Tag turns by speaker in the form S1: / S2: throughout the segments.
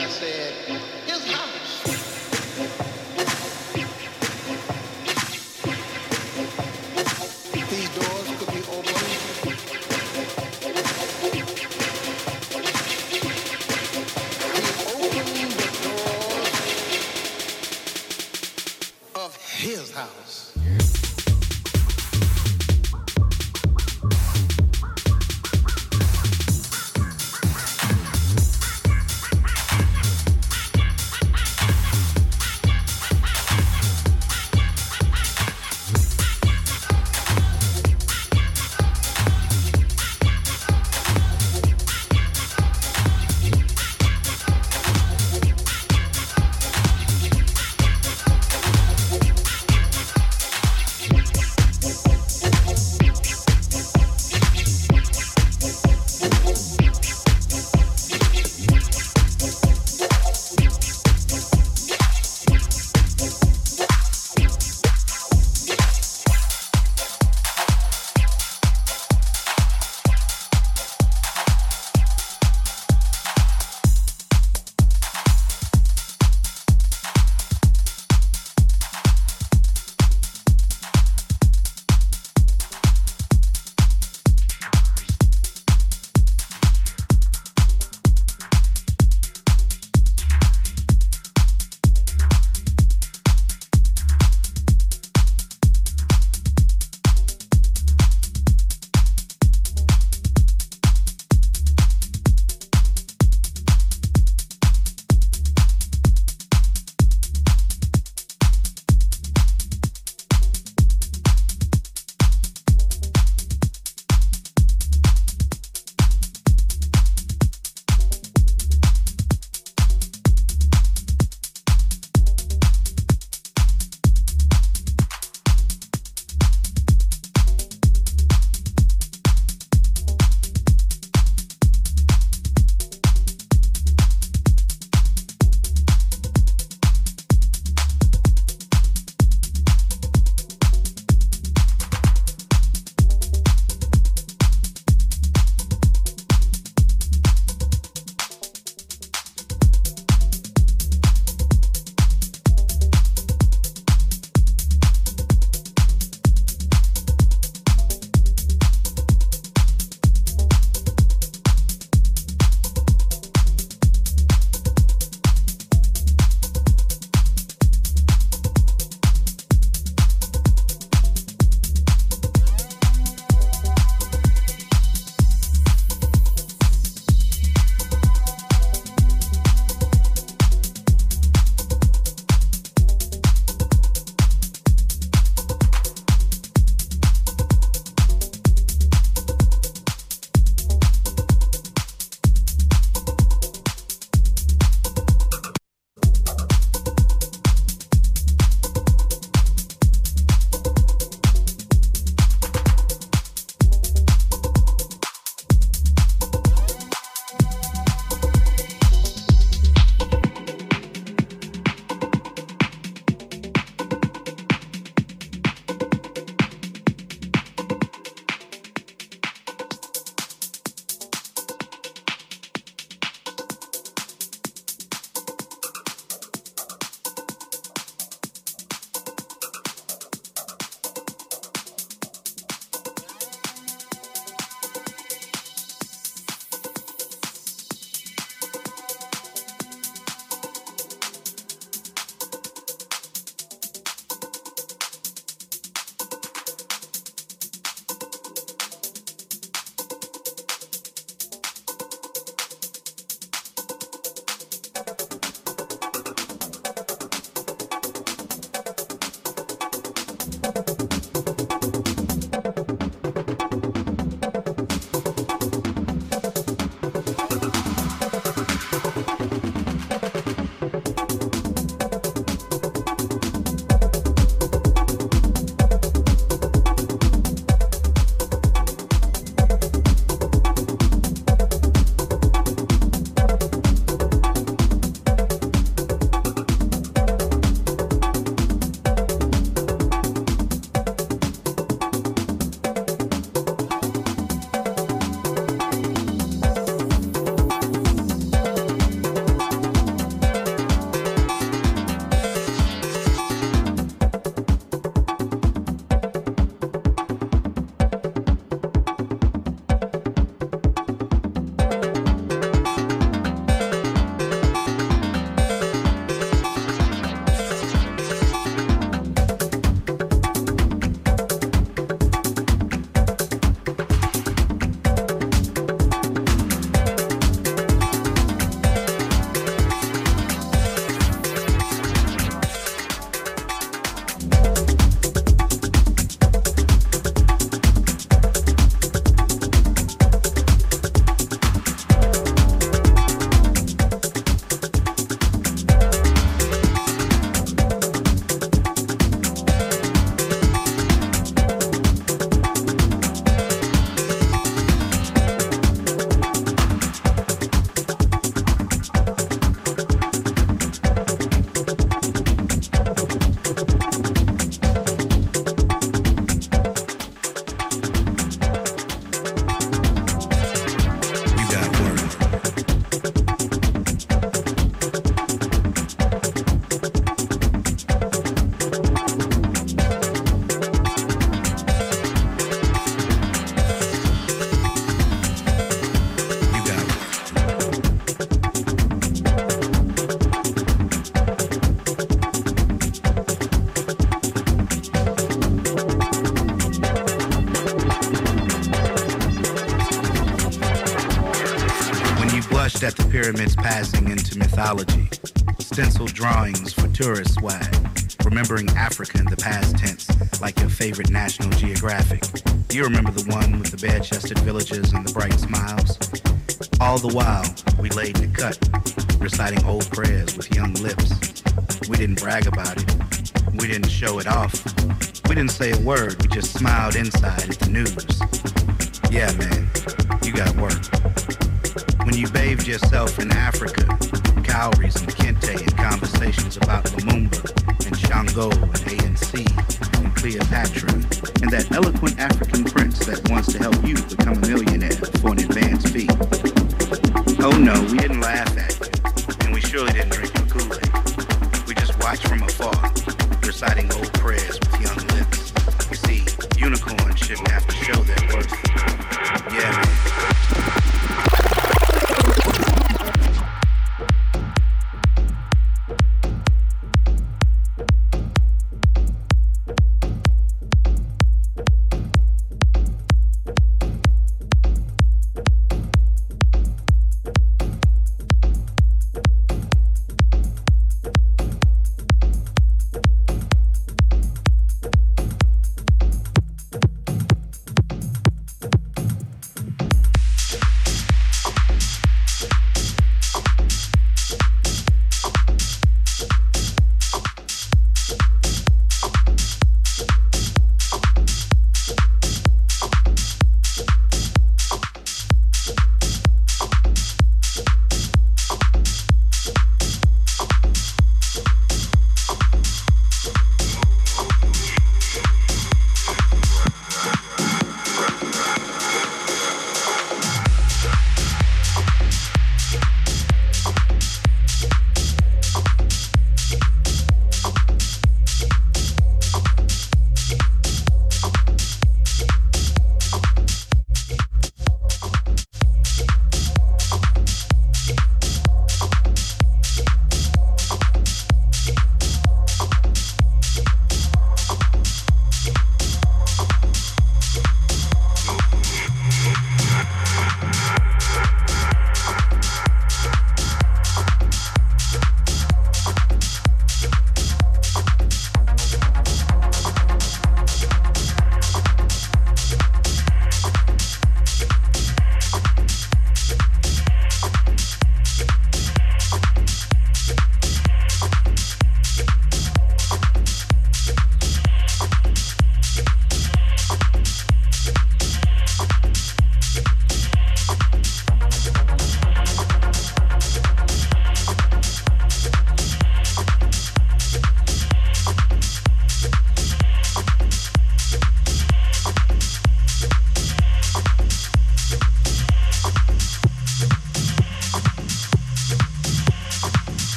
S1: I
S2: tourist swag. Remembering Africa in the past tense, like your favorite National Geographic. You remember the one with the bare-chested villages and the bright smiles? All the while, we laid the cut, reciting old prayers with young lips. We didn't brag about it. We didn't show it off. We didn't say a word. We just smiled inside at the news. Yeah, man, you got work. When you bathed yourself in Africa, cowries and kente conversations about Lumumba and Shango and ANC and Cleopatra and that eloquent African prince that wants to help you become a millionaire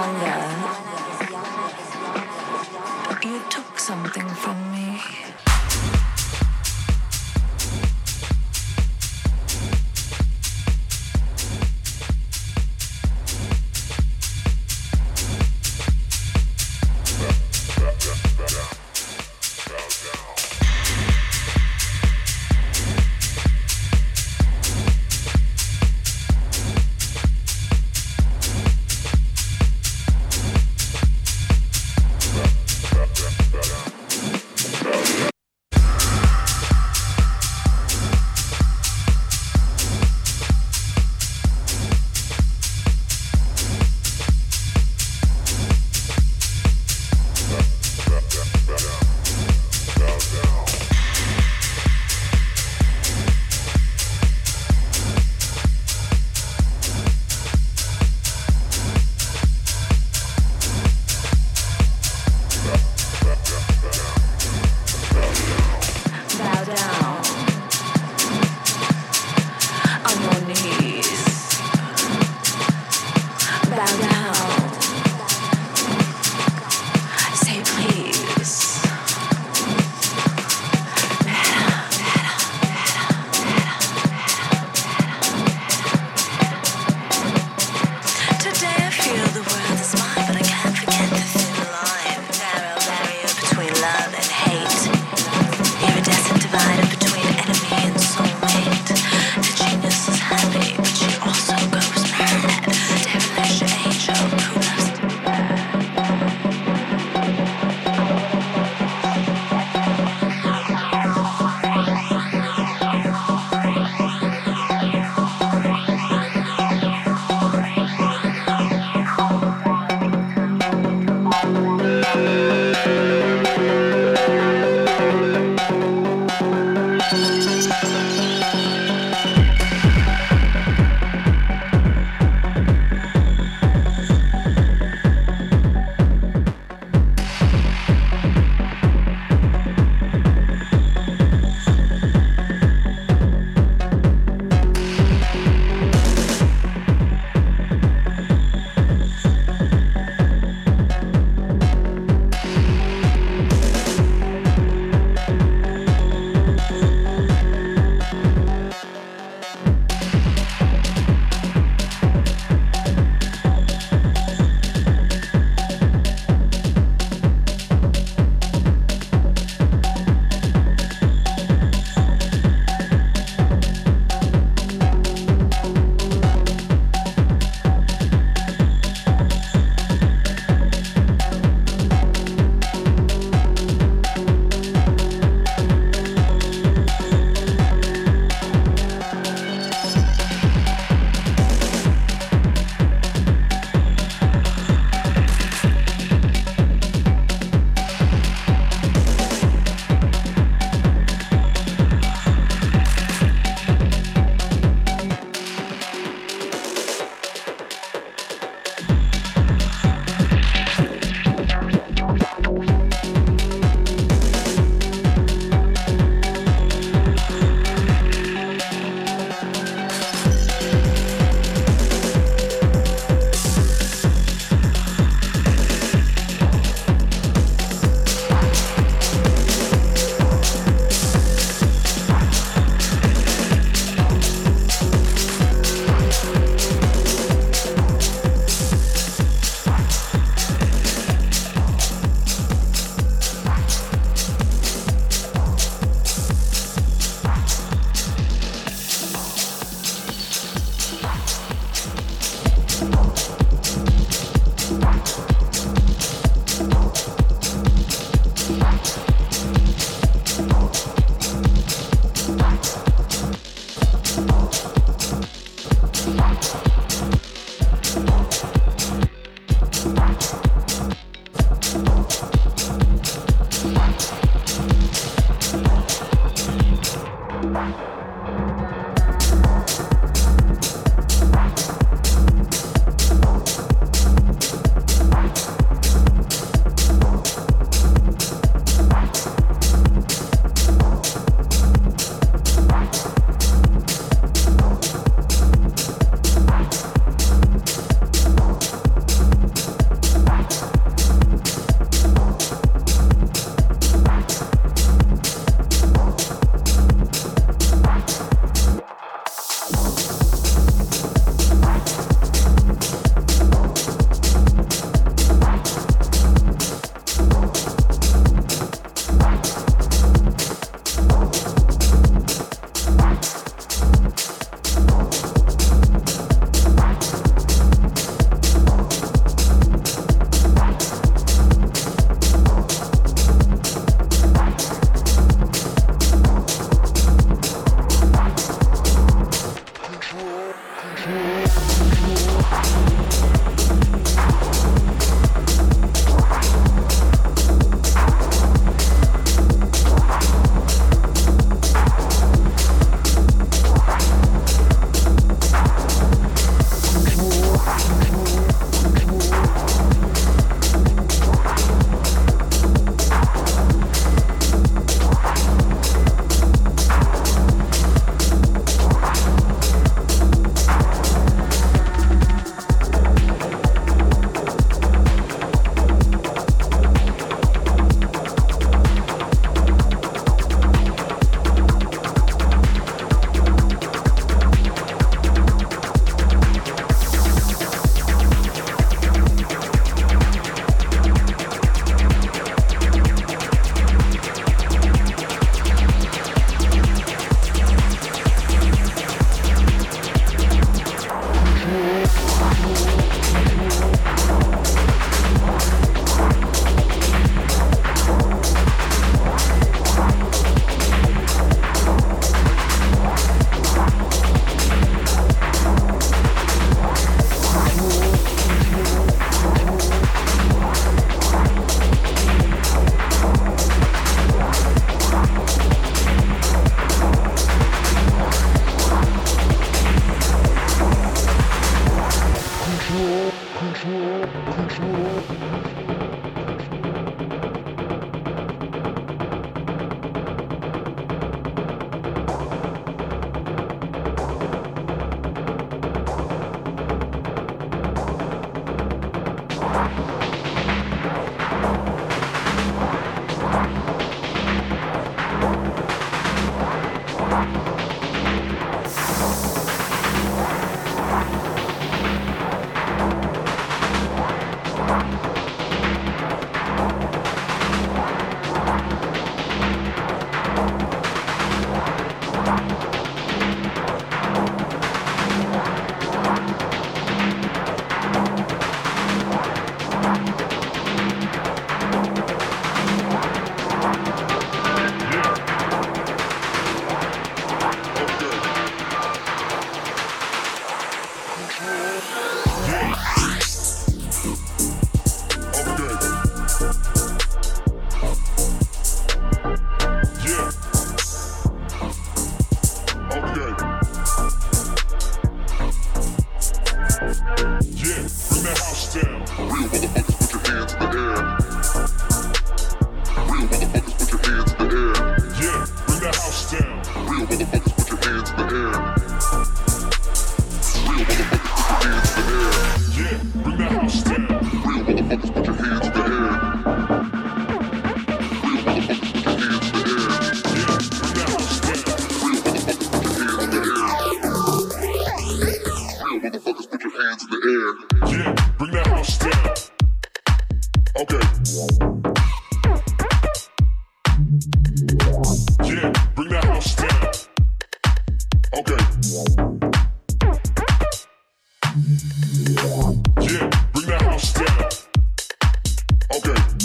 S3: I was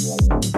S4: Bye.